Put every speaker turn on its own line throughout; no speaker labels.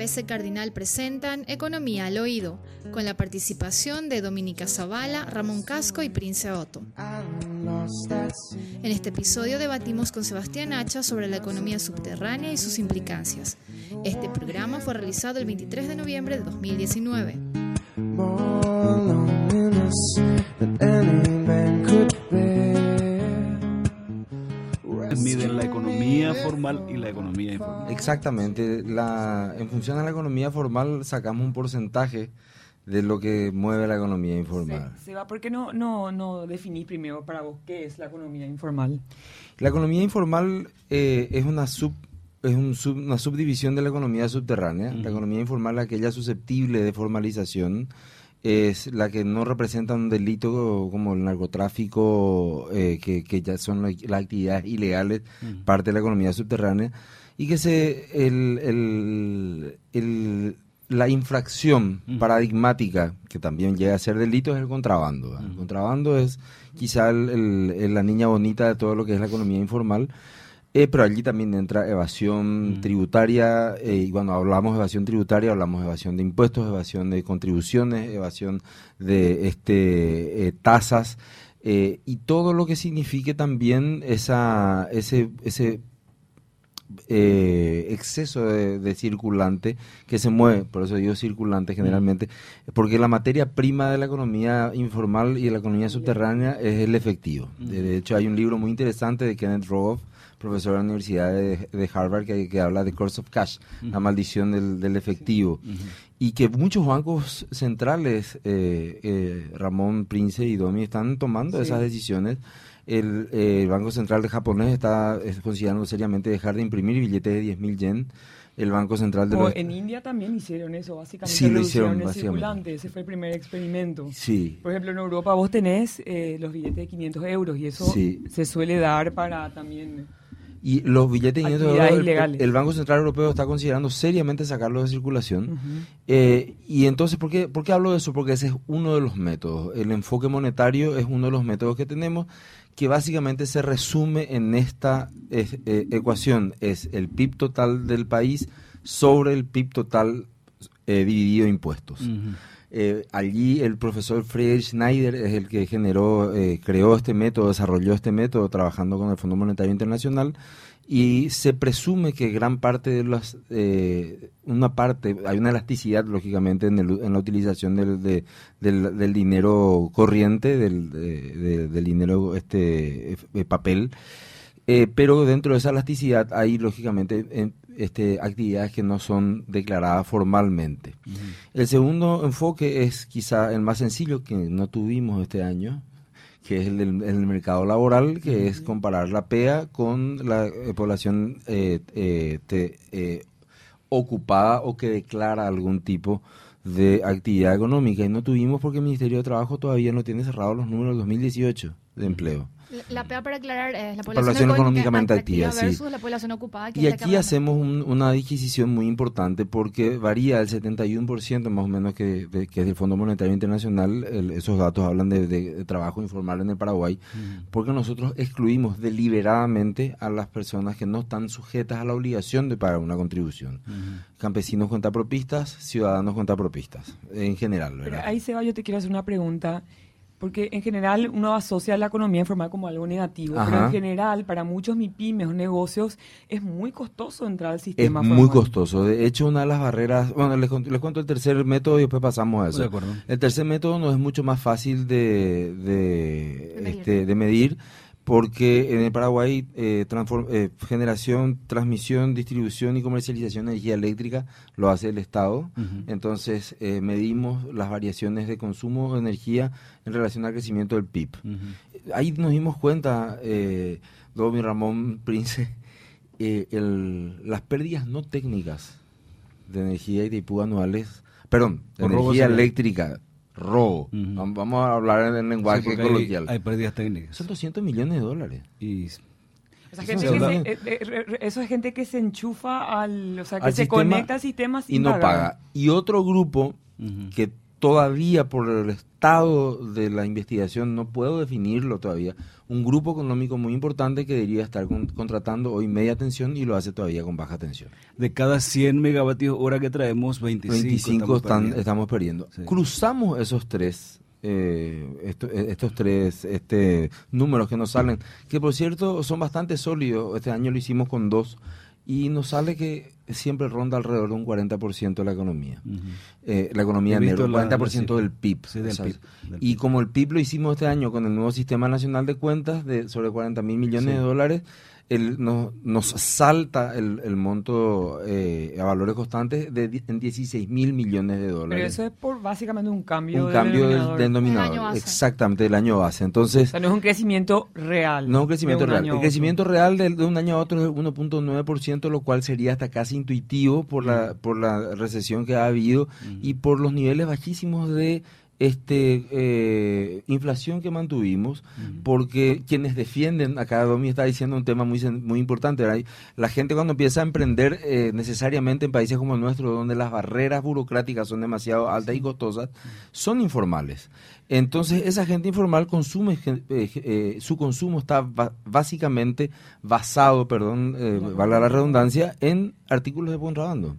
ABC Cardinal presentan Economía al Oído, con la participación de Dominica Zavala, Ramón Casco y Prince Otto. En este episodio debatimos con Sebastián Hacha sobre la economía subterránea y sus implicancias. Este programa fue realizado el 23 de noviembre de 2019.
Formal y la economía informal.
Exactamente. La, en función a la economía formal sacamos un porcentaje de lo que mueve la economía informal.
Seba, ¿por qué no, no, no definís primero para vos qué es la economía informal?
La economía informal eh, es una sub es un una subdivisión de la economía subterránea. La economía informal es aquella susceptible de formalización es la que no representa un delito como el narcotráfico, eh, que, que, ya son las actividades ilegales, parte de la economía subterránea, y que se el, el, el, la infracción paradigmática, que también llega a ser delito, es el contrabando. El contrabando es quizá la niña bonita de todo lo que es la economía informal eh, pero allí también entra evasión mm. tributaria, eh, y cuando hablamos de evasión tributaria hablamos de evasión de impuestos, evasión de contribuciones, evasión de este eh, tasas, y todo lo que signifique también esa, ese, ese exceso de, circulante que se mueve, por eso digo circulante generalmente, mm. porque la materia prima de la economía informal y de la economía subterránea es el efectivo. Mm. De hecho, hay un libro muy interesante de Kenneth Rogoff profesor de la Universidad de, Harvard que, habla de Course of Cash, la maldición del, efectivo. Y que muchos bancos centrales, eh, eh, Ramón, Prince y Domi, están tomando esas decisiones. El, Banco Central de japonés está considerando seriamente dejar de imprimir billetes de 10.000 yen el Banco Central de
o en India también hicieron eso, básicamente sí, lo hicieron, el circulante, ese fue el primer experimento.
Sí.
Por ejemplo, en Europa vos tenés eh, los billetes de 500 euros y eso se suele dar para también
y los billetes de el, Banco Central Europeo está considerando seriamente sacarlos de circulación. Eh, y entonces, ¿por qué, ¿por qué hablo de eso? Porque ese es uno de los métodos. El enfoque monetario es uno de los métodos que tenemos que básicamente se resume en esta eh, ecuación. Es el PIB total del país sobre el PIB total eh, dividido en impuestos. Eh, allí el profesor Friedrich Schneider es el que generó, eh, creó este método, desarrolló este método trabajando con el Fondo Monetario Internacional y se presume que gran parte de las, eh, una parte, hay una elasticidad lógicamente en, en la utilización del, del, dinero corriente, del, del dinero este papel, pero dentro de esa elasticidad hay lógicamente este, actividades que no son declaradas formalmente. El segundo enfoque es quizá el más sencillo que no tuvimos este año, que es el del mercado laboral, que es comparar la PEA con la eh, población eh, eh, ocupada o que declara algún tipo de actividad económica. Y no tuvimos porque el Ministerio de Trabajo todavía no tiene cerrados los números del 2018 de empleo.
La PEA, para aclarar, es la población, económicamente activa, versus la población ocupada.
y aquí hacemos una adquisición muy importante porque varía el 71% más o menos que, que es del Fondo Monetario Internacional. esos datos hablan de, trabajo informal en el Paraguay, porque nosotros excluimos deliberadamente a las personas que no están sujetas a la obligación de pagar una contribución. Campesinos cuentapropistas, ciudadanos cuentapropistas, en general.
ahí, Seba, yo te quiero hacer una pregunta porque en general uno asocia la economía informal como algo negativo, pero en general para muchos MIPIMES o negocios es muy costoso entrar al sistema
es muy costoso. De hecho, una de las barreras, bueno, les, cuento el tercer método y después pasamos a eso. el tercer método no es mucho más fácil de, de, este, medir porque en el Paraguay eh, eh, generación, transmisión, distribución y comercialización de energía eléctrica lo hace el Estado. Entonces eh, medimos las variaciones de consumo de energía en relación al crecimiento del PIB. Ahí nos dimos cuenta, eh, Domi Ramón Prince, las pérdidas no técnicas de energía y de IPU anuales, perdón, de energía eléctrica robo. Vamos a hablar en el lenguaje coloquial.
Hay, pérdidas técnicas.
Son 200 millones de dólares.
Y eh, eh, eso es gente que se enchufa al, o sea, que se conecta al sistema
y no paga. Y otro grupo que todavía por el estado de la investigación, no puedo definirlo todavía, un grupo económico muy importante que debería estar contratando hoy media tensión y lo hace todavía con baja tensión.
De cada 100 megavatios hora que traemos, 25,
estamos perdiendo. Cruzamos esos tres eh, eh, estos tres este, números que nos salen, que por cierto son bastante sólidos. Este año lo hicimos con dos y nos sale que siempre ronda alrededor de un 40% de la economía. Eh, la economía negra, 40% del, PIB, Y como el PIB lo hicimos este año con el nuevo Sistema Nacional de Cuentas de sobre 40 mil millones de dólares, el, no, nos salta el, el monto eh, a valores constantes de, en 16 mil millones de dólares.
Pero eso es por básicamente un cambio,
un cambio del denominador. Exactamente, del año base. Entonces,
o sea, no es un crecimiento real.
No es un crecimiento real. El crecimiento real de, un año a otro es 1.9%, lo cual sería hasta casi intuitivo por la, por la recesión que ha habido y por los niveles bajísimos de este eh, inflación que mantuvimos, porque quienes defienden, acá Domi está diciendo un tema muy, muy importante, la gente cuando empieza a emprender eh, necesariamente en países como el nuestro, donde las barreras burocráticas son demasiado altas y costosas, son informales. Entonces esa gente informal consume, eh, su consumo está básicamente basado, perdón, valga la redundancia, en artículos de contrabando,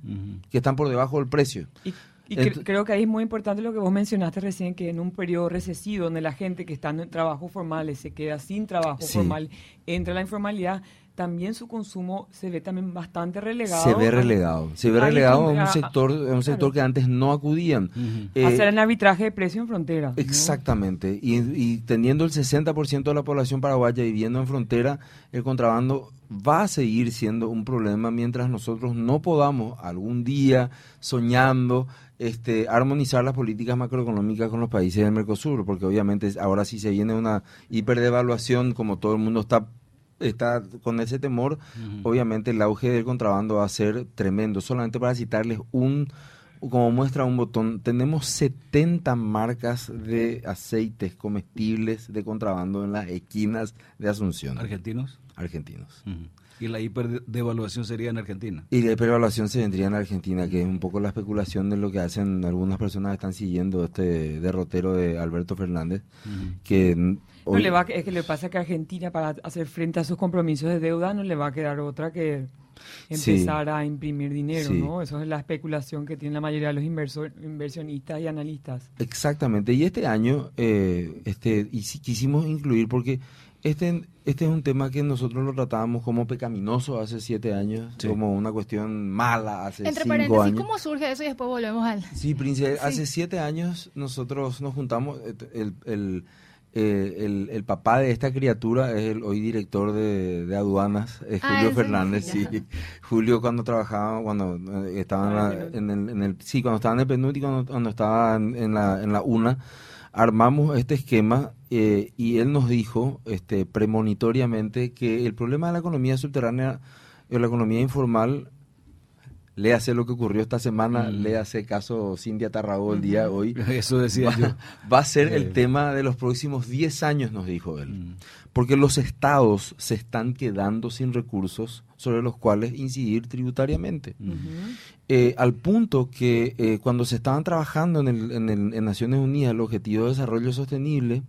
que están por debajo del precio.
Y creo que ahí es muy importante lo que vos mencionaste recién, que en un periodo recesivo donde la gente que está en trabajos formales se queda sin trabajo formal, entra la informalidad, también su consumo se ve también bastante relegado.
Se ve relegado, se ve relegado a un sector, a un sector que antes no acudían.
Eh, Hacer el arbitraje de precio en frontera.
Exactamente, y, y teniendo el 60% de la población paraguaya viviendo en frontera, el contrabando va a seguir siendo un problema mientras nosotros no podamos algún día soñando este, armonizar las políticas macroeconómicas con los países del Mercosur, porque obviamente ahora sí se viene una hiperdevaluación, como todo el mundo está está con ese temor, obviamente el auge del contrabando va a ser tremendo. Solamente para citarles un, como muestra un botón, tenemos 70 marcas de aceites comestibles de contrabando en las esquinas de Asunción.
¿Argentinos?
Argentinos.
Y la hiperdevaluación sería en Argentina.
Y la hiperdevaluación se vendría en Argentina, que es un poco la especulación de lo que hacen algunas personas que están siguiendo este derrotero de Alberto Fernández, que
no le va, es que le pasa que Argentina para hacer frente a sus compromisos de deuda no le va a quedar otra que empezar a imprimir dinero, ¿no? Eso es la especulación que tiene la mayoría de los inversionistas y analistas.
Exactamente. Y este año, eh, este, y quisimos incluir porque este, este es un tema que nosotros lo tratábamos como pecaminoso hace siete años, como una cuestión mala hace Entre cinco paréntesis, años.
¿cómo surge eso y después volvemos al...?
Sí, Prince, hace siete años nosotros nos juntamos, el, el, eh, el, el, papá de esta criatura es el hoy director de, aduanas, es ah, Julio Fernández, sí. Julio cuando trabajaba, cuando eh, estaba en, el, en el, sí, cuando estaba en el PNUD y cuando, cuando estaba en, la, en la UNA, armamos este esquema eh, y él nos dijo este, premonitoriamente que el problema de la economía subterránea o la economía informal, le hace lo que ocurrió esta semana, mm. le hace caso Cindy Tarragó el día de hoy.
Eso decía yo.
Va a ser el tema de los próximos 10 años, nos dijo él. Mm. Porque los estados se están quedando sin recursos sobre los cuales incidir tributariamente. Eh, al punto que eh, cuando se estaban trabajando en, el, en, el, en, Naciones Unidas el Objetivo de Desarrollo Sostenible,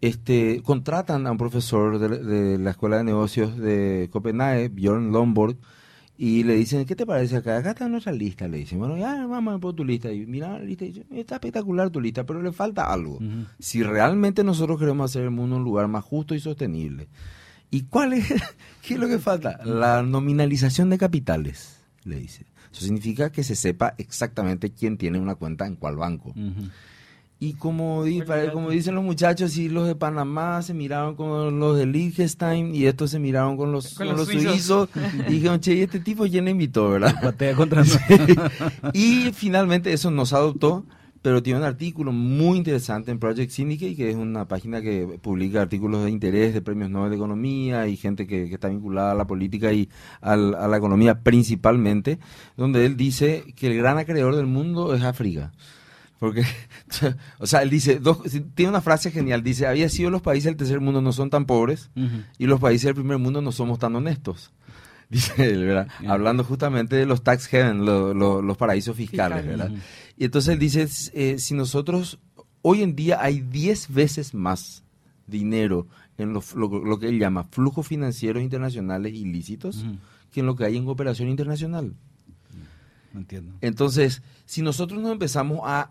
este, contratan a un profesor de, la Escuela de Negocios de Copenhague, Bjorn Lomborg, y le dicen, ¿qué te parece acá? Acá está nuestra lista, le dicen. Bueno, ya vamos a poner tu lista. Y mira la lista y dice, está espectacular tu lista, pero le falta algo. Si realmente nosotros queremos hacer el mundo un lugar más justo y sostenible. ¿Y cuál es? ¿Qué es lo que falta? La nominalización de capitales, le dice. Eso significa que se sepa exactamente quién tiene una cuenta en cuál banco. Y como, como dicen los muchachos, sí, los de Panamá se miraron con los de Liechtenstein y estos se miraron con los, con, los, suizos. y dijeron, che, este tipo ya le invitó, ¿verdad?
contra
Y finalmente eso nos adoptó, pero tiene un artículo muy interesante en Project Syndicate, que es una página que publica artículos de interés de premios Nobel de Economía y gente que, está vinculada a la política y a la economía principalmente, donde él dice que el gran acreedor del mundo es África. Porque, o sea, él dice, tiene una frase genial, dice, había sido los países del tercer mundo no son tan pobres y los países del primer mundo no somos tan honestos. dice él, ¿verdad? Hablando justamente de los tax heaven, los paraísos fiscales, ¿verdad? Y entonces él dice, eh, si nosotros, hoy en día hay 10 veces más dinero en lo, que él llama flujos financieros internacionales ilícitos que en lo que hay en cooperación internacional.
Entiendo.
Entonces, si nosotros nos empezamos a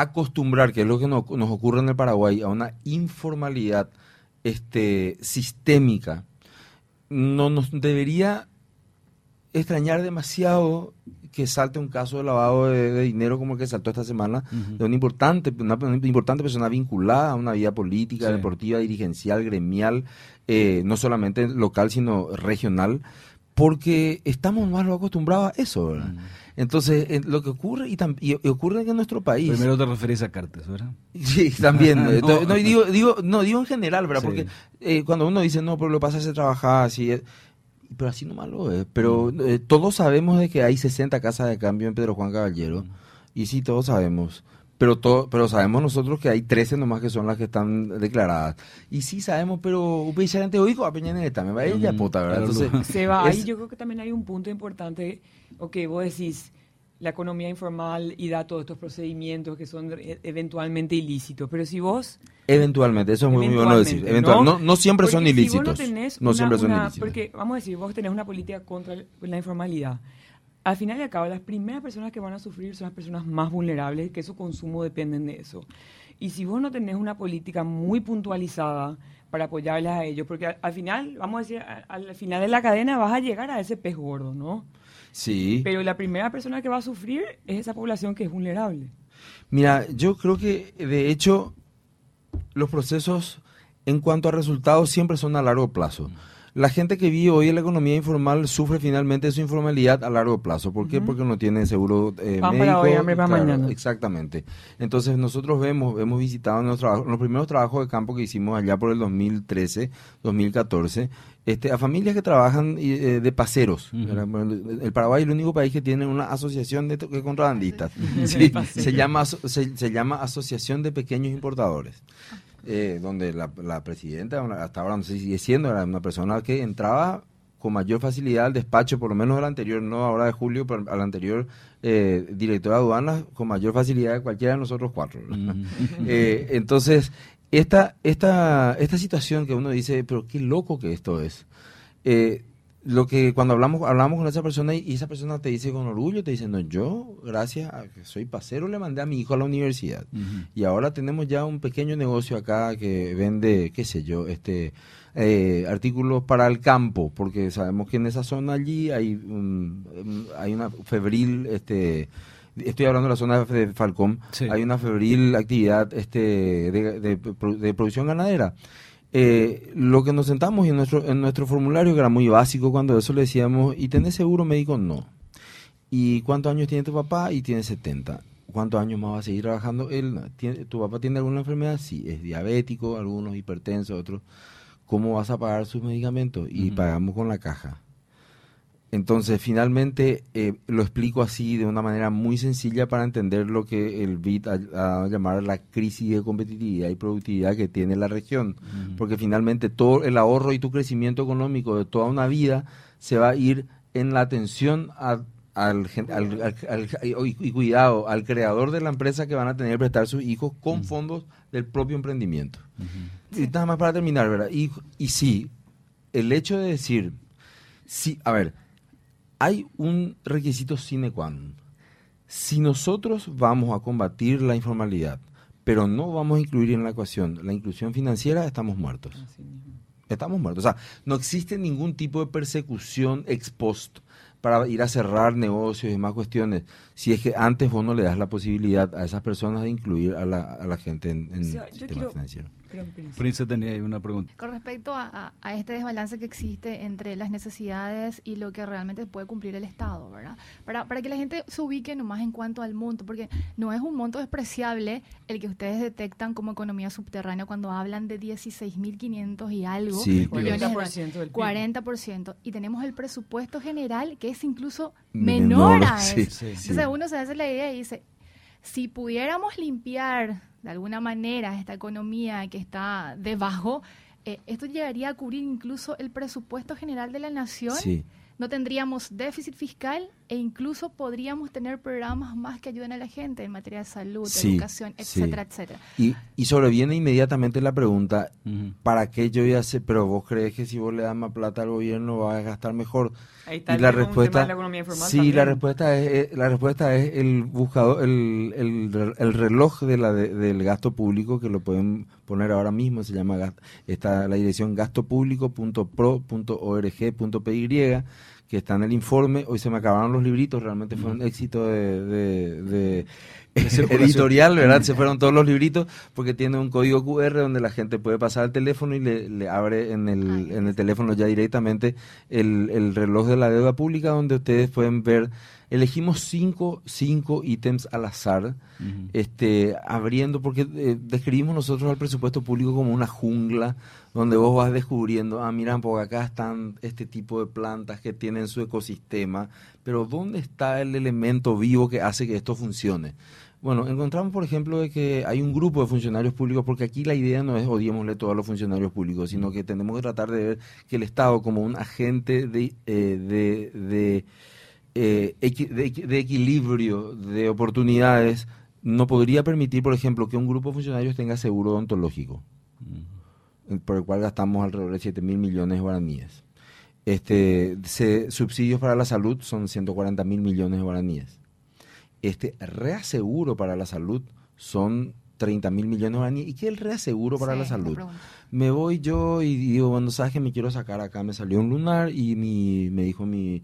acostumbrar, que es lo que nos, nos ocurre en el Paraguay, a una informalidad este, sistémica, no nos debería extrañar demasiado que salte un caso de lavado de, dinero como el que saltó esta semana de una importante, una, importante persona vinculada a una vida política, deportiva, dirigencial, gremial, eh, no solamente local, sino regional, porque estamos más acostumbrados a eso, Entonces, lo que ocurre, y, y, ocurre en nuestro país...
Primero te refieres a cartas, ¿verdad?
Sí, también. no, digo, digo, no, digo en general, ¿verdad? Porque eh, cuando uno dice, no, pero lo pasa a trabajar, así pero así nomás lo es. Pero mm. eh, todos sabemos de que hay 60 casas de cambio en Pedro Juan Caballero. Mm. Y sí, todos sabemos. Pero, todo, pero sabemos nosotros que hay 13 nomás que son las que están declaradas. Y sí sabemos, pero gente oigo a Peña Neta, me va a ir ya puta, ¿verdad?
Entonces, Se va, ahí yo creo que también hay un punto importante, ok, vos decís, la economía informal y da todos estos procedimientos que son e, eventualmente ilícitos. Pero si vos...
Eventualmente, eso es muy, bueno decir. ¿no? no, siempre son ilícitos. no, siempre son ilícitos.
Porque, vamos a decir, vos tenés una política contra la informalidad. Al final y al cabo, las primeras personas que van a sufrir son las personas más vulnerables, que su consumo dependen de eso. Y si vos no tenés una política muy puntualizada para apoyarles a ellos, porque al, final, vamos a decir, al final de la cadena vas a llegar a ese pez gordo, ¿no?
Sí.
Pero la primera persona que va a sufrir es esa población que es vulnerable.
Mira, yo creo que de hecho los procesos en cuanto a resultados siempre son a largo plazo la gente que vive hoy en la economía informal sufre finalmente su informalidad a largo plazo. ¿Por qué? Porque no tiene seguro eh, médico. Para hoy, para mañana. Exactamente. Entonces nosotros vemos, hemos visitado en los, los primeros trabajos de campo que hicimos allá por el 2013, 2014, este, a familias que trabajan eh, de paseros. El Paraguay es el único país que tiene una asociación de, contrabandistas. se, llama, se, se llama Asociación de Pequeños Importadores. Eh, donde la, presidenta, hasta ahora no sé si sigue siendo, era una persona que entraba con mayor facilidad al despacho, por lo menos al anterior, no ahora de Julio, pero al anterior eh, director de aduanas, con mayor facilidad que cualquiera de nosotros cuatro. Eh, entonces, esta, esta, esta situación que uno dice, pero qué loco que esto es. Eh, lo que cuando hablamos hablamos con esa persona y esa persona te dice con orgullo, te dice, no, yo, gracias a que soy pasero, le mandé a mi hijo a la universidad. Y ahora tenemos ya un pequeño negocio acá que vende, qué sé yo, este eh, artículos para el campo, porque sabemos que en esa zona allí hay, hay una febril, este estoy hablando de la zona de Falcón, hay una febril actividad este de producción ganadera. Eh, lo que nos sentamos en nuestro, en nuestro formulario, que era muy básico, cuando eso le decíamos, ¿y tenés seguro médico? No. ¿Y cuántos años tiene tu papá? Y tiene 70. ¿Cuántos años más va a seguir trabajando él? ¿Tu papá tiene alguna enfermedad? Sí, es diabético, algunos hipertensos, otros. ¿Cómo vas a pagar sus medicamentos? Y pagamos con la caja. Entonces, finalmente, eh, lo explico así de una manera muy sencilla para entender lo que el BIT ha, a llamar la crisis de competitividad y productividad que tiene la región. Porque finalmente todo el ahorro y tu crecimiento económico de toda una vida se va a ir en la atención al, y cuidado al creador de la empresa que van a tener que prestar sus hijos con fondos del propio emprendimiento. Y nada más para terminar, ¿verdad? Y, y sí, el hecho de decir, sí, a ver, hay un requisito sine qua non. Si nosotros vamos a combatir la informalidad, pero no vamos a incluir en la ecuación la inclusión financiera, estamos muertos. Estamos muertos. O sea, no existe ningún tipo de persecución ex post para ir a cerrar negocios y demás cuestiones, si es que antes vos no le das la posibilidad a esas personas de incluir a la, a la gente en, el sistema financiero.
Prince tenía ahí una pregunta.
Con respecto a, este desbalance que existe entre las necesidades y lo que realmente puede cumplir el Estado, ¿verdad? Para, para que la gente se ubique nomás en cuanto al monto, porque no es un monto despreciable el que ustedes detectan como economía subterránea cuando hablan de 16.500 y algo.
Sí,
40%, 40%. Y tenemos el presupuesto general que es incluso menor, a eso. Entonces uno se hace la idea y dice, si pudiéramos limpiar de alguna manera esta economía que está debajo, eh, esto llegaría a cubrir incluso el presupuesto general de la nación. No tendríamos déficit fiscal e incluso podríamos tener programas más que ayuden a la gente en materia de salud, educación, etcétera, etcétera.
Y, y sobreviene inmediatamente la pregunta, ¿para qué yo voy a hacer? Pero vos crees que si vos le das más plata al gobierno va a gastar mejor.
Ahí está y la respuesta, la
sí, la respuesta es eh, la respuesta es el buscador, el, el, el reloj de la del gasto público que lo pueden poner ahora mismo, se llama está la dirección gastopúblico.pro.org.py que está en el informe. Hoy se me acabaron los libritos, realmente fue un éxito de, editorial, ¿verdad? Se fueron todos los libritos porque tiene un código QR donde la gente puede pasar el teléfono y le, abre en el, en el teléfono ya directamente el, el reloj de la deuda pública donde ustedes pueden ver elegimos cinco, cinco ítems al azar, este, abriendo, porque eh, describimos nosotros al presupuesto público como una jungla donde vos vas descubriendo, ah, miran, porque acá están este tipo de plantas que tienen su ecosistema, pero ¿dónde está el elemento vivo que hace que esto funcione? Bueno, encontramos, por ejemplo, de que hay un grupo de funcionarios públicos, porque aquí la idea no es odiémosle todos los funcionarios públicos, sino que tenemos que tratar de ver que el Estado como un agente de, eh, de eh, de, equilibrio de oportunidades no podría permitir, por ejemplo, que un grupo de funcionarios tenga seguro odontológico, por el cual gastamos alrededor de 7 mil millones de guaraníes. Este, subsidios para la salud son 140 mil millones de guaraníes. Este reaseguro para la salud son 30 mil millones de guaraníes. ¿Y qué es el reaseguro para la salud? Me voy yo y digo, bueno, sabes que me quiero sacar acá, me salió un lunar y mi, me dijo mi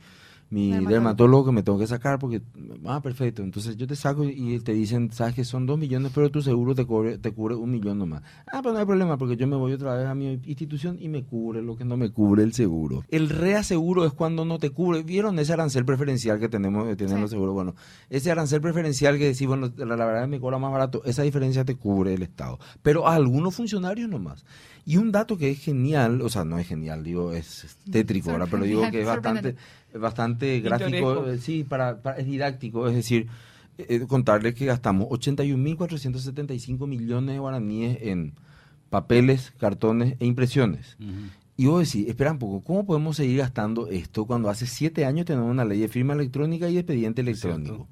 mi dermatólogo. que me tengo que sacar porque, ah, perfecto, entonces yo te saco y te dicen, sabes que son dos millones, pero tu seguro te cubre, te cubre un millón nomás. Ah, pero no hay problema porque yo me voy otra vez a mi institución y me cubre lo que no me cubre el seguro. El reaseguro es cuando no te cubre. ¿Vieron ese arancel preferencial que tenemos, que tienen los seguros? Bueno, ese arancel preferencial que decís, bueno, la, la verdad me cobra más barato, esa diferencia te cubre el Estado. Pero a algunos funcionarios nomás. Y un dato que es genial, o sea, no es genial, digo, es tétrico ahora, pero digo que es bastante, bastante gráfico, eh, sí, para, es didáctico, es decir, eh, contarles que gastamos 81.475 millones de guaraníes en papeles, cartones e impresiones. Y vos decís, espera un poco, ¿cómo podemos seguir gastando esto cuando hace siete años tenemos una ley de firma electrónica y expediente electrónico?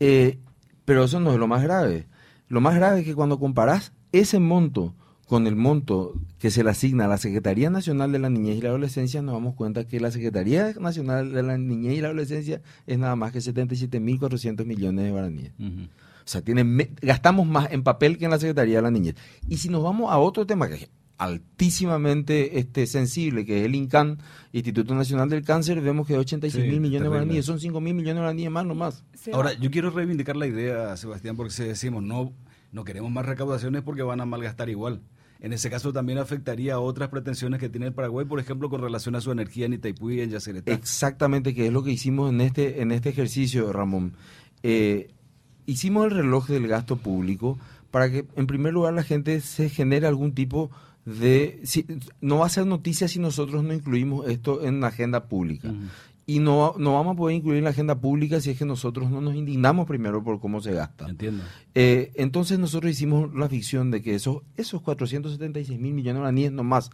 Eh, pero eso no es lo más grave. Lo más grave es que cuando comparás ese monto con el monto que se le asigna a la Secretaría Nacional de la Niñez y la Adolescencia, nos damos cuenta que la Secretaría Nacional de la Niñez y la Adolescencia es nada más que 77.400 millones de guaraníes. O sea, tiene, gastamos más en papel que en la Secretaría de la Niñez. Y si nos vamos a otro tema que es altísimamente este, sensible, que es el INCAN, Instituto Nacional del Cáncer, vemos que 86 mil millones de guaraníes, son 5 mil millones de guaraníes más nomás.
Ahora, yo quiero reivindicar la idea, Sebastián, porque si decimos no, no queremos más recaudaciones porque van a malgastar igual. En ese caso también afectaría a otras pretensiones que tiene el Paraguay, por ejemplo, con relación a su energía en Itaipú y en Yacyretá.
Exactamente, que es lo que hicimos en este, en este ejercicio, Ramón. Eh, hicimos el reloj del gasto público para que, en primer lugar, la gente se genere algún tipo de... no va a ser noticia si nosotros no incluimos esto en la agenda pública y no, no vamos a poder incluir en la agenda pública si es que nosotros no nos indignamos primero por cómo se gasta.
Entiendo.
Eh, entonces nosotros hicimos la ficción de que esos, esos 476 mil millones de guaraníes nomás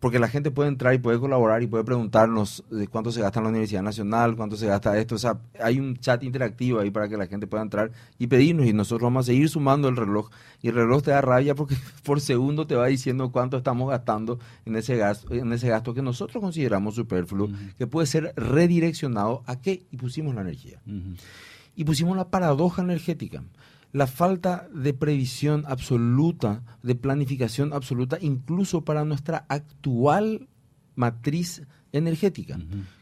porque la gente puede entrar y puede colaborar y puede preguntarnos de cuánto se gasta en la Universidad Nacional, cuánto se gasta esto. O sea, hay un chat interactivo ahí para que la gente pueda entrar y pedirnos y nosotros vamos a seguir sumando el reloj. Y el reloj te da rabia porque por segundo te va diciendo cuánto estamos gastando en ese gasto, en ese gasto que nosotros consideramos superfluo, que puede ser redireccionado a qué? Y pusimos la energía. Y pusimos la paradoja energética la falta de previsión absoluta, de planificación absoluta, incluso para nuestra actual matriz energética.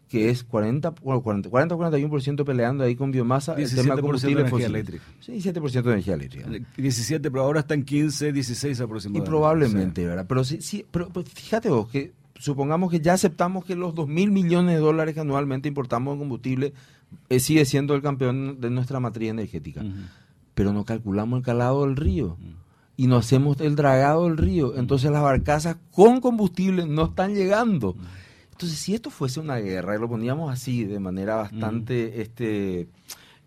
que es 40, 40, 41% peleando ahí con biomasa,
el tema de combustible energía eléctrica.
Sí, 7% de energía eléctrica.
17, pero ahora está en 15, 16 aproximadamente.
Y probablemente, ¿verdad? Pero, sí, sí, pero, fíjate vos que supongamos que ya aceptamos que los 2 mil millones de dólares que anualmente importamos de combustible eh, sigue siendo el campeón de nuestra matriz energética pero no calculamos el calado del río y no hacemos el dragado del río. Entonces las barcazas con combustible no están llegando. Entonces, si esto fuese una guerra, y lo poníamos así, de manera bastante, este,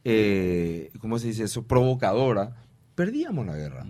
eh, ¿cómo se dice eso?, provocadora, perdíamos la guerra.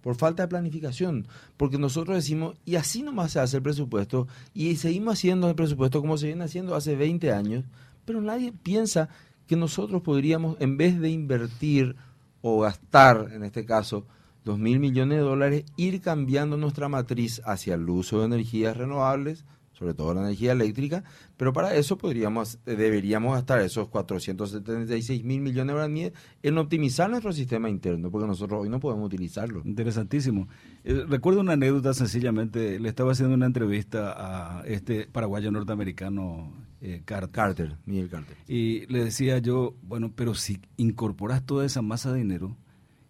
por falta de planificación, porque nosotros decimos, y así nomás se hace el presupuesto, y seguimos haciendo el presupuesto como se viene haciendo hace 20 años, pero nadie piensa que nosotros podríamos, en vez de invertir o gastar, en este caso, dos mil millones de dólares, ir cambiando nuestra matriz hacia el uso de energías renovables, sobre todo la energía eléctrica, pero para eso podríamos, eh, deberíamos gastar esos 476 mil millones de guaraníes en optimizar nuestro sistema interno, porque nosotros hoy no podemos utilizarlo.
Interesantísimo. Eh, recuerdo una anécdota sencillamente, le estaba haciendo una entrevista a este paraguayo norteamericano eh, Carter.
Carter, Miguel Carter.
Y le decía yo, bueno, pero si incorporas toda esa masa de dinero,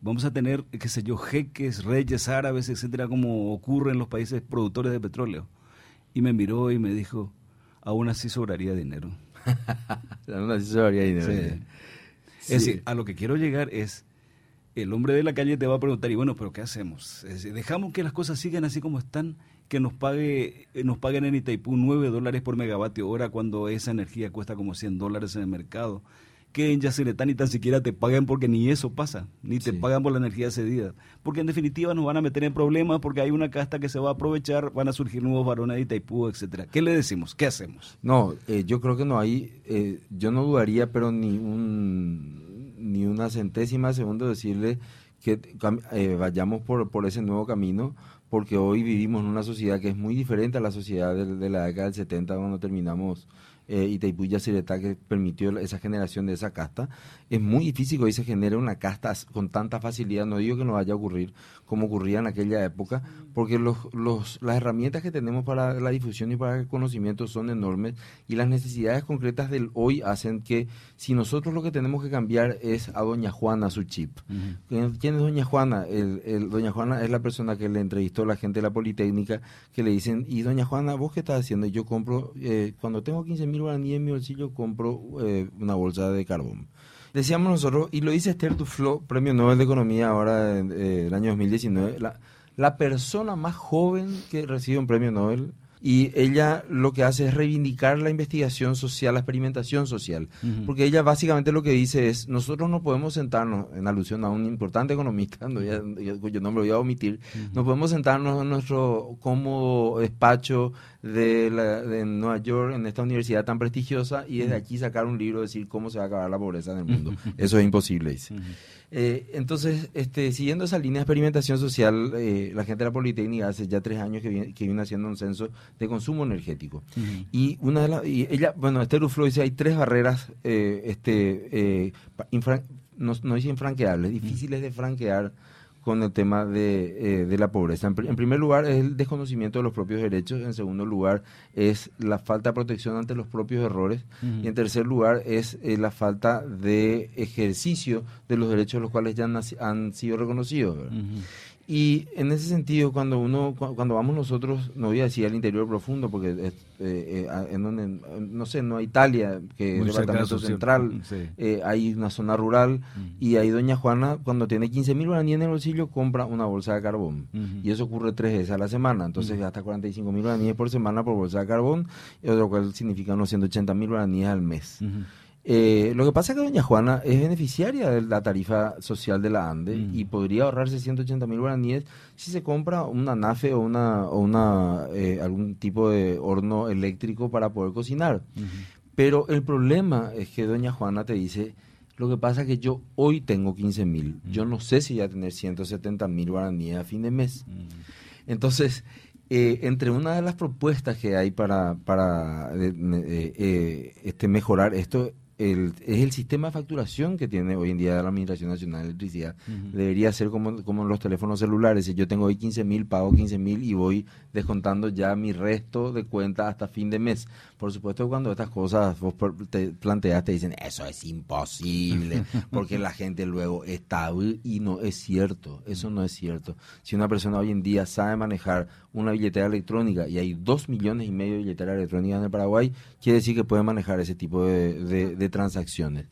vamos a tener, qué sé yo, jeques, reyes árabes, etcétera, como ocurre en los países productores de petróleo y me miró y me dijo, aún así sobraría dinero.
aún así sobraría dinero.
Es decir, a lo que quiero llegar es, el hombre de la calle te va a preguntar, y bueno, pero ¿qué hacemos? dejamos que las cosas sigan así como están, que nos pague nos paguen en Itaipú 9 dólares por megavatio hora cuando esa energía cuesta como 100 dólares en el mercado que en Yacyretá ni tan siquiera te pagan porque ni eso pasa, ni te pagan por la energía cedida. Porque en definitiva nos van a meter en problemas porque hay una casta que se va a aprovechar, van a surgir nuevos varones de Itaipú, etcétera. ¿Qué le decimos? ¿Qué hacemos?
No, eh, yo creo que no hay, eh, yo no dudaría, pero ni un ni una centésima segundo decirle que eh, vayamos por, por ese nuevo camino, porque hoy vivimos en una sociedad que es muy diferente a la sociedad de, de la década del 70 cuando terminamos eh, Itaipú y que permitió esa generación de esa casta. Es muy difícil que hoy se genere una casta con tanta facilidad, no digo que no vaya a ocurrir como ocurría en aquella época, porque los, los, las herramientas que tenemos para la difusión y para el conocimiento son enormes y las necesidades concretas del hoy hacen que si nosotros lo que tenemos que cambiar es a doña Juana su chip. ¿Quién es doña Juana? El, doña Juana es la persona que le entrevistó a la gente de la Politécnica que le dicen, y doña Juana, ¿vos qué estás haciendo? Yo compro, eh, cuando tengo 15 mil guaraníes en mi bolsillo, compro eh, una bolsa de carbón. Decíamos nosotros, y lo dice Esther Duflo, Premio Nobel de Economía ahora eh, el año 2019, la, la persona más joven que recibe un premio Nobel y ella lo que hace es reivindicar la investigación social, la experimentación social, porque ella básicamente lo que dice es, nosotros no podemos sentarnos, en alusión a un importante economista, cuyo nombre voy a omitir, no podemos sentarnos en nuestro cómodo despacho de, de, Nueva York, en esta universidad tan prestigiosa, y desde aquí sacar un libro, decir cómo se va a acabar la pobreza en el mundo. Eso es imposible, dice. Eh, entonces, este, siguiendo esa línea de experimentación social, eh, la gente de la Politécnica hace ya tres años que viene, haciendo un censo de consumo energético. Y una de las, y ella, bueno, este Ruflo dice, hay tres barreras, eh, este, no, no dice infranqueables, difíciles de franquear con el tema de, eh, la pobreza. En, primer lugar es el desconocimiento de los propios derechos, en segundo lugar es la falta de protección ante los propios errores y en tercer lugar es eh, la falta de ejercicio de los derechos los cuales ya han, sido reconocidos. Y en ese sentido, cuando uno, cuando vamos nosotros, no voy a decir al interior profundo, porque eh, eh, en donde, no sé, no hay Italia, que es el departamento central, eh, hay una zona rural, y ahí doña Juana, cuando tiene 15 mil guaraníes en el bolsillo, compra una bolsa de carbón. Y eso ocurre tres veces a la semana, entonces gasta 45 mil guaraníes por semana por bolsa de carbón, lo cual significa unos 180 mil guaraníes al mes. Eh, lo que pasa es que doña Juana es beneficiaria de la tarifa social de la ANDE mm. y podría ahorrarse 180 mil guaraníes si se compra una NAFE o una, o una eh, algún tipo de horno eléctrico para poder cocinar. Pero el problema es que doña Juana te dice, lo que pasa es que yo hoy tengo 15 mil, yo no sé si voy a tener 170 mil guaraníes a fin de mes. Entonces, eh, entre una de las propuestas que hay para, para este, mejorar esto el, es el sistema de facturación que tiene hoy en día la Administración Nacional de Electricidad. Debería ser como, como en los teléfonos celulares. Si yo tengo hoy 15 mil, pago 15 mil y voy descontando ya mi resto de cuenta hasta fin de mes. Por supuesto, cuando estas cosas vos te planteas, te dicen, eso es imposible, porque la gente luego está, y no es cierto, eso no es cierto. Si una persona hoy en día sabe manejar una billetera electrónica y hay dos millones y medio de billeteras electrónicas en el Paraguay, quiere decir que puede manejar ese tipo de, transacciones.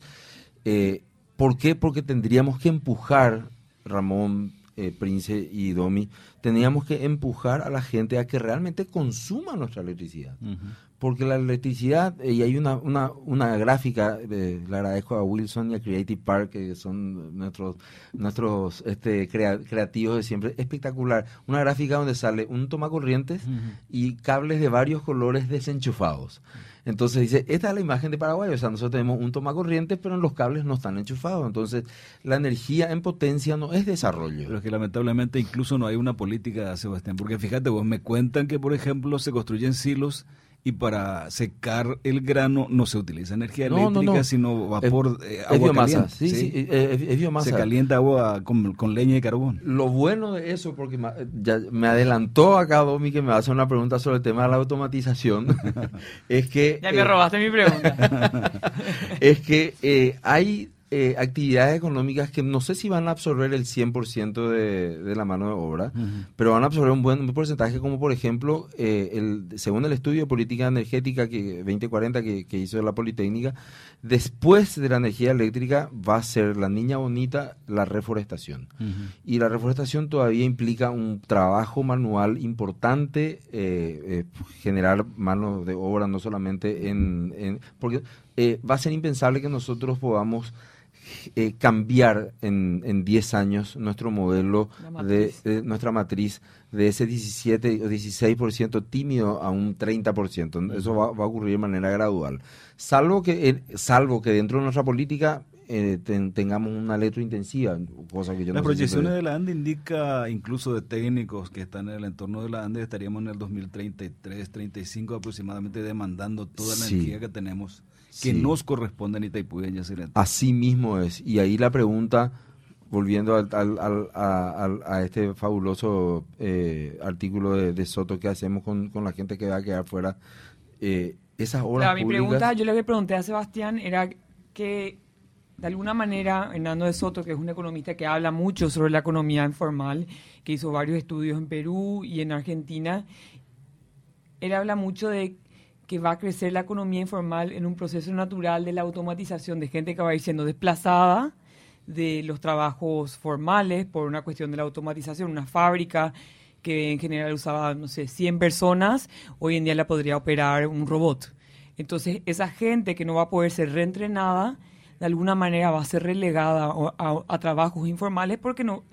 Eh, ¿Por qué? Porque tendríamos que empujar, Ramón, eh, Prince y Domi, teníamos que empujar a la gente a que realmente consuma nuestra electricidad. Porque la electricidad, eh, y hay una, una, una gráfica, le agradezco a Wilson y a Creative Park, que son nuestros, nuestros este, creativos de siempre, espectacular. Una gráfica donde sale un tomacorrientes y cables de varios colores desenchufados. Entonces dice, esta es la imagen de Paraguay, o sea, nosotros tenemos un tomacorrientes, pero los cables no están enchufados. Entonces, la energía en potencia no es desarrollo.
Pero es que lamentablemente incluso no hay una política, Sebastián, porque fíjate, vos me cuentan que, por ejemplo, se construyen silos y para secar el grano no se utiliza energía eléctrica, sino vapor,
eh, agua biomasa. Sí, sí, eh, es, biomasa.
Se calienta agua con, leña y carbón.
Lo bueno de eso, porque ya me adelantó acá Domi que me va a hacer una pregunta sobre el tema de la automatización, es que...
Ya me robaste mi pregunta.
es que eh, hay eh, actividades económicas que no sé si van a absorber el 100% de, de la mano de obra, pero van a absorber un buen porcentaje, como por ejemplo, eh, el, según el estudio de política energética que 2040 que, que hizo la Politécnica, después de la energía eléctrica va a ser la niña bonita la reforestación. Y la reforestación todavía implica un trabajo manual importante, eh, generar mano de obra no solamente en... en porque va a ser impensable que nosotros podamos eh, cambiar en 10 años nuestro modelo de, nuestra matriz de ese 17 o 16% tímido a un 30%. Eso va, a ocurrir de manera gradual. Salvo que, salvo que dentro de nuestra política eh, tengamos una letra intensiva, cosa que yo
Las proyecciones de la ANDE indica, incluso de técnicos que están en el entorno de la ANDE, estaríamos en el 2033, 35 aproximadamente demandando toda la energía que tenemos que nos corresponde en Itaipú y en
Así mismo es. Y ahí la pregunta, volviendo al, al, a, este fabuloso eh, artículo de, Soto que hacemos con, la gente que va a quedar fuera, eh, esas obras
Mi pregunta, yo le que pregunté a Sebastián era que de alguna manera, Hernando de Soto, que es un economista que habla mucho sobre la economía informal, que hizo varios estudios en Perú y en Argentina, él habla mucho de que va a crecer la economía informal en un proceso natural de la automatización de gente que va a ir siendo desplazada de los trabajos formales por una cuestión de la automatización. Una fábrica que en general usaba, no sé, 100 personas, hoy en día la podría operar un robot. Entonces, esa gente que no va a poder ser reentrenada de alguna manera va a ser relegada a, trabajos informales porque no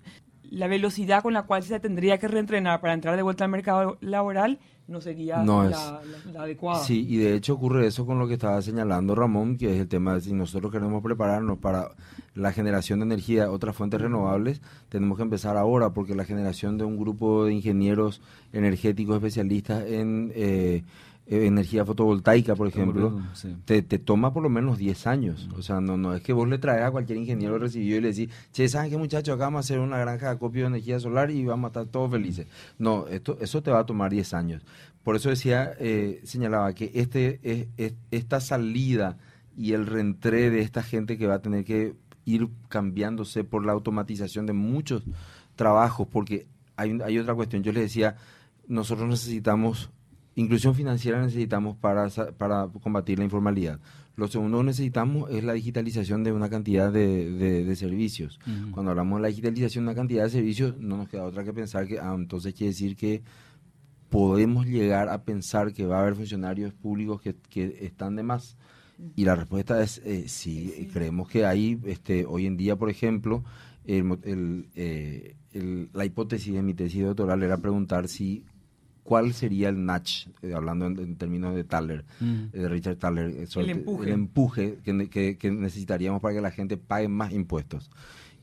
la velocidad con la cual se tendría que reentrenar para entrar de vuelta al mercado laboral no sería la, adecuada.
Sí, y de hecho ocurre eso con lo que estaba señalando Ramón, que es el tema de si nosotros queremos prepararnos para la generación de energía de otras fuentes renovables, tenemos que empezar ahora, porque la generación de un grupo de ingenieros energéticos especialistas en... Eh, eh, energía fotovoltaica, por ejemplo, te, te, toma por lo menos 10 años. O sea, no, no es que vos le traes a cualquier ingeniero recibido y le decís, che, ¿saben qué muchachos? Acá vamos a hacer una granja de acopio de energía solar y vamos a estar todos felices. No, esto, eso te va a tomar 10 años. Por eso decía, eh, señalaba que este, es, esta salida y el reentré de esta gente que va a tener que ir cambiándose por la automatización de muchos trabajos, porque hay, hay otra cuestión. Yo les decía, nosotros necesitamos Inclusión financiera necesitamos para, para combatir la informalidad. Lo segundo que necesitamos es la digitalización de una cantidad de, servicios. Cuando hablamos de la digitalización de una cantidad de servicios, no nos queda otra que pensar que, ah, entonces quiere decir que podemos llegar a pensar que va a haber funcionarios públicos que, están de más. Y la respuesta es eh, sí, creemos que hay, este, hoy en día, por ejemplo, el, eh, el, la hipótesis de mi tesis doctoral era preguntar si cuál sería el notch, eh, hablando en, términos de Thaler, mm. eh, de Richard Thaler,
eh, el empuje,
el empuje que, necesitaríamos para que la gente pague más impuestos.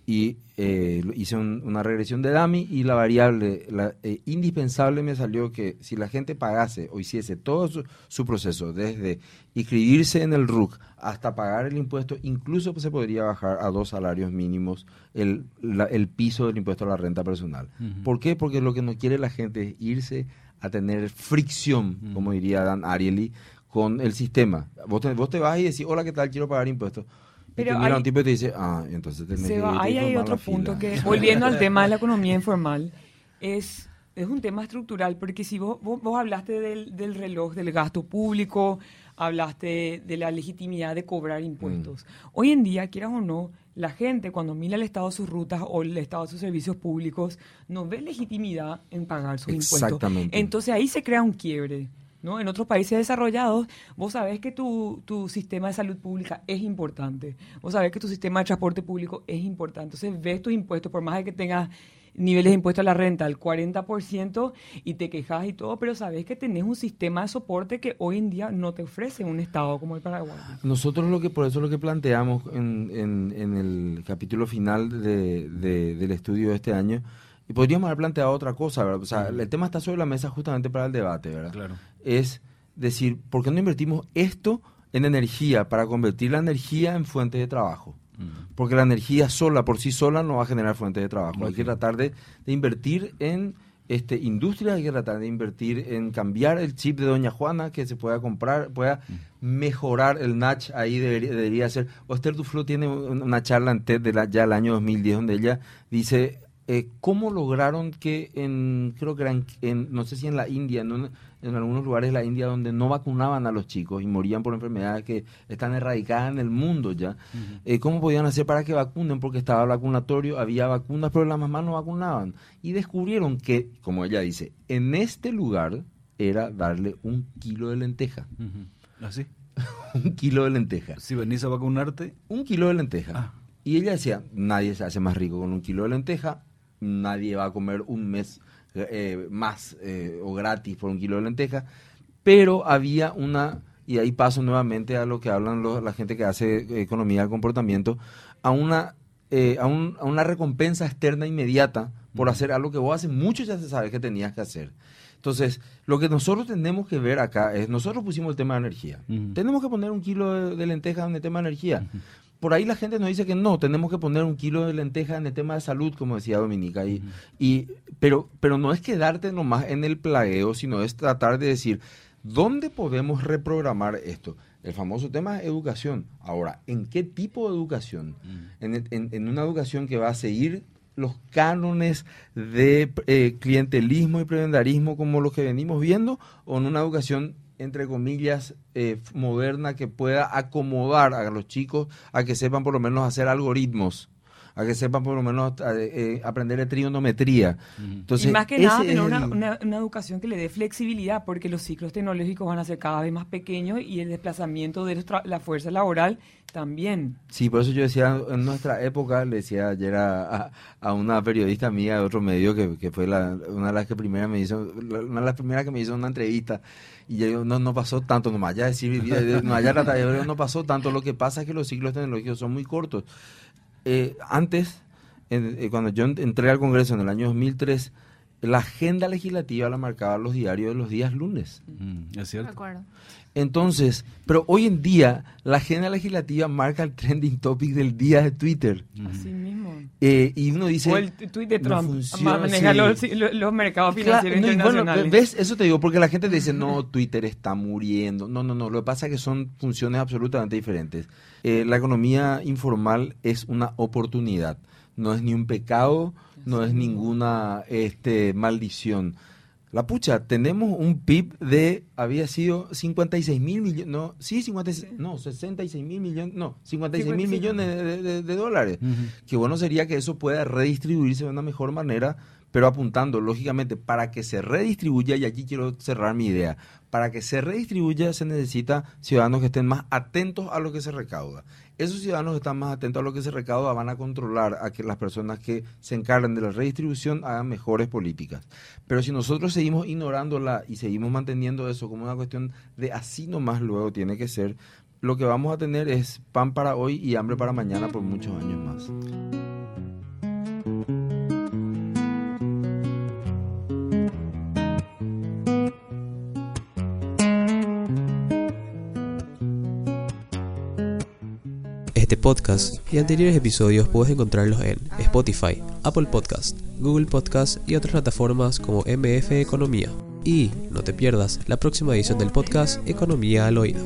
Y hice una regresión de DAMI y la variable la, indispensable me salió que si la gente pagase o hiciese todo su, proceso, desde inscribirse en el RUC hasta pagar el impuesto, incluso se podría bajar a dos salarios mínimos el, el piso del impuesto a la renta personal. ¿Por qué? Porque lo que no quiere la gente es irse a tener fricción, como diría Dan Ariely, con el sistema. Vos te, vos te vas y decís, hola, ¿qué tal? Quiero pagar impuestos. Pero y te un tipo y te dice, ah, entonces tenés
que Ahí hay otro punto que, volviendo al tema de la economía informal, es, es un tema estructural, porque si vos, vos, hablaste del, del, reloj, del gasto público, hablaste de la legitimidad de cobrar impuestos. Mm. Hoy en día, quieras o no, la gente cuando mira el estado de sus rutas o el estado de sus servicios públicos no ve legitimidad en pagar sus impuestos. Entonces ahí se crea un quiebre. ¿no? En otros países desarrollados, vos sabés que tu, tu, sistema de salud pública es importante. Vos sabés que tu sistema de transporte público es importante. Entonces, ves tus impuestos, por más de que tengas niveles de impuestos a la renta al 40% y te quejas y todo, pero sabes que tenés un sistema de soporte que hoy en día no te ofrece un Estado como el Paraguay.
Nosotros lo que por eso lo que planteamos en, en, el capítulo final de, del estudio de este año, y podríamos haber planteado otra cosa, ¿verdad? O sea, el tema está sobre la mesa justamente para el debate, ¿verdad?
Claro.
Es decir, ¿por qué no invertimos esto en energía para convertir la energía en fuente de trabajo? Porque la energía sola, por sí sola, no va a generar fuentes de trabajo. Hay que tratar de, invertir en este, industria, hay que tratar de invertir en cambiar el chip de Doña Juana, que se pueda comprar, pueda mejorar el Natch, ahí debería, ser. Oster Duflo tiene una charla en TED de la, ya el año 2010 donde ella dice eh, cómo lograron que en, creo que era en, no sé si en la India, en, en, algunos lugares de la India donde no vacunaban a los chicos y morían por enfermedades que están erradicadas en el mundo ya, eh, ¿cómo podían hacer para que vacunen? Porque estaba vacunatorio, había vacunas, pero las mamás no vacunaban. Y descubrieron que, como ella dice, en este lugar era darle un kilo de lenteja.
¿Así?
un kilo de lenteja.
Si venís a vacunarte.
Un kilo de lenteja. Ah. Y ella decía, nadie se hace más rico con un kilo de lenteja, nadie va a comer un mes eh, más eh, o gratis por un kilo de lenteja, pero había una, y ahí paso nuevamente a lo que hablan la gente que hace economía del comportamiento, a una, eh, a, un, a, una recompensa externa inmediata por hacer algo que vos hace mucho ya se sabe que tenías que hacer. Entonces, lo que nosotros tenemos que ver acá es, nosotros pusimos el tema de energía. Tenemos que poner un kilo de, lenteja en el tema de energía por ahí la gente nos dice que no, tenemos que poner un kilo de lenteja en el tema de salud, como decía Dominica. Y, y, pero, pero no es quedarte nomás en el plagueo, sino es tratar de decir, ¿dónde podemos reprogramar esto? El famoso tema es educación. Ahora, ¿en qué tipo de educación? en, en, una educación que va a seguir los cánones de eh, clientelismo y prebendarismo como los que venimos viendo, o en una educación entre comillas, eh, moderna que pueda acomodar a los chicos a que sepan por lo menos hacer algoritmos a que sepan por lo menos eh, eh, aprender de trigonometría.
Entonces, y más que nada tener una, educación que le dé flexibilidad, porque los ciclos tecnológicos van a ser cada vez más pequeños y el desplazamiento de la fuerza laboral también.
Sí, por eso yo decía, en nuestra época, le decía ayer a, una periodista mía de otro medio, que, fue la, una de las que primera me hizo, una de las primeras que me hizo una entrevista, y yo no, no pasó tanto, nomás ya decir, no, ya no pasó tanto, lo que pasa es que los ciclos tecnológicos son muy cortos. Eh, antes, eh, cuando yo entré al Congreso en el año 2003, la agenda legislativa la marcaban los diarios de los días lunes.
Mm, es cierto.
Entonces, pero hoy en día la agenda legislativa marca el trending topic del día de Twitter.
Así mismo.
Eh, y uno dice...
O el tweet de Trump maneja los, mercados financieros internacionales.
¿Ves? Eso te digo, porque la gente dice, no, Twitter está muriendo. No, no, no. Lo que pasa es que son funciones absolutamente diferentes. Eh, la economía informal es una oportunidad. No es ni un pecado, no es ninguna este, maldición la pucha, tenemos un PIB de, había sido 56 mil millones, no, sí, 56, no, 66 mil millones, no, 56 mil millones de, dólares. Qué bueno sería que eso pueda redistribuirse de una mejor manera, pero apuntando, lógicamente, para que se redistribuya, y aquí quiero cerrar mi idea, para que se redistribuya se necesita ciudadanos que estén más atentos a lo que se recauda esos ciudadanos que están más atentos a lo que se recauda van a controlar a que las personas que se encargan de la redistribución hagan mejores políticas. Pero si nosotros seguimos ignorándola y seguimos manteniendo eso como una cuestión de así nomás luego tiene que ser, lo que vamos a tener es pan para hoy y hambre para mañana por muchos años más.
Podcast y anteriores episodios puedes encontrarlos en Spotify, Apple Podcast, Google Podcast y otras plataformas como MF Economía. Y no te pierdas la próxima edición del podcast Economía al Oído.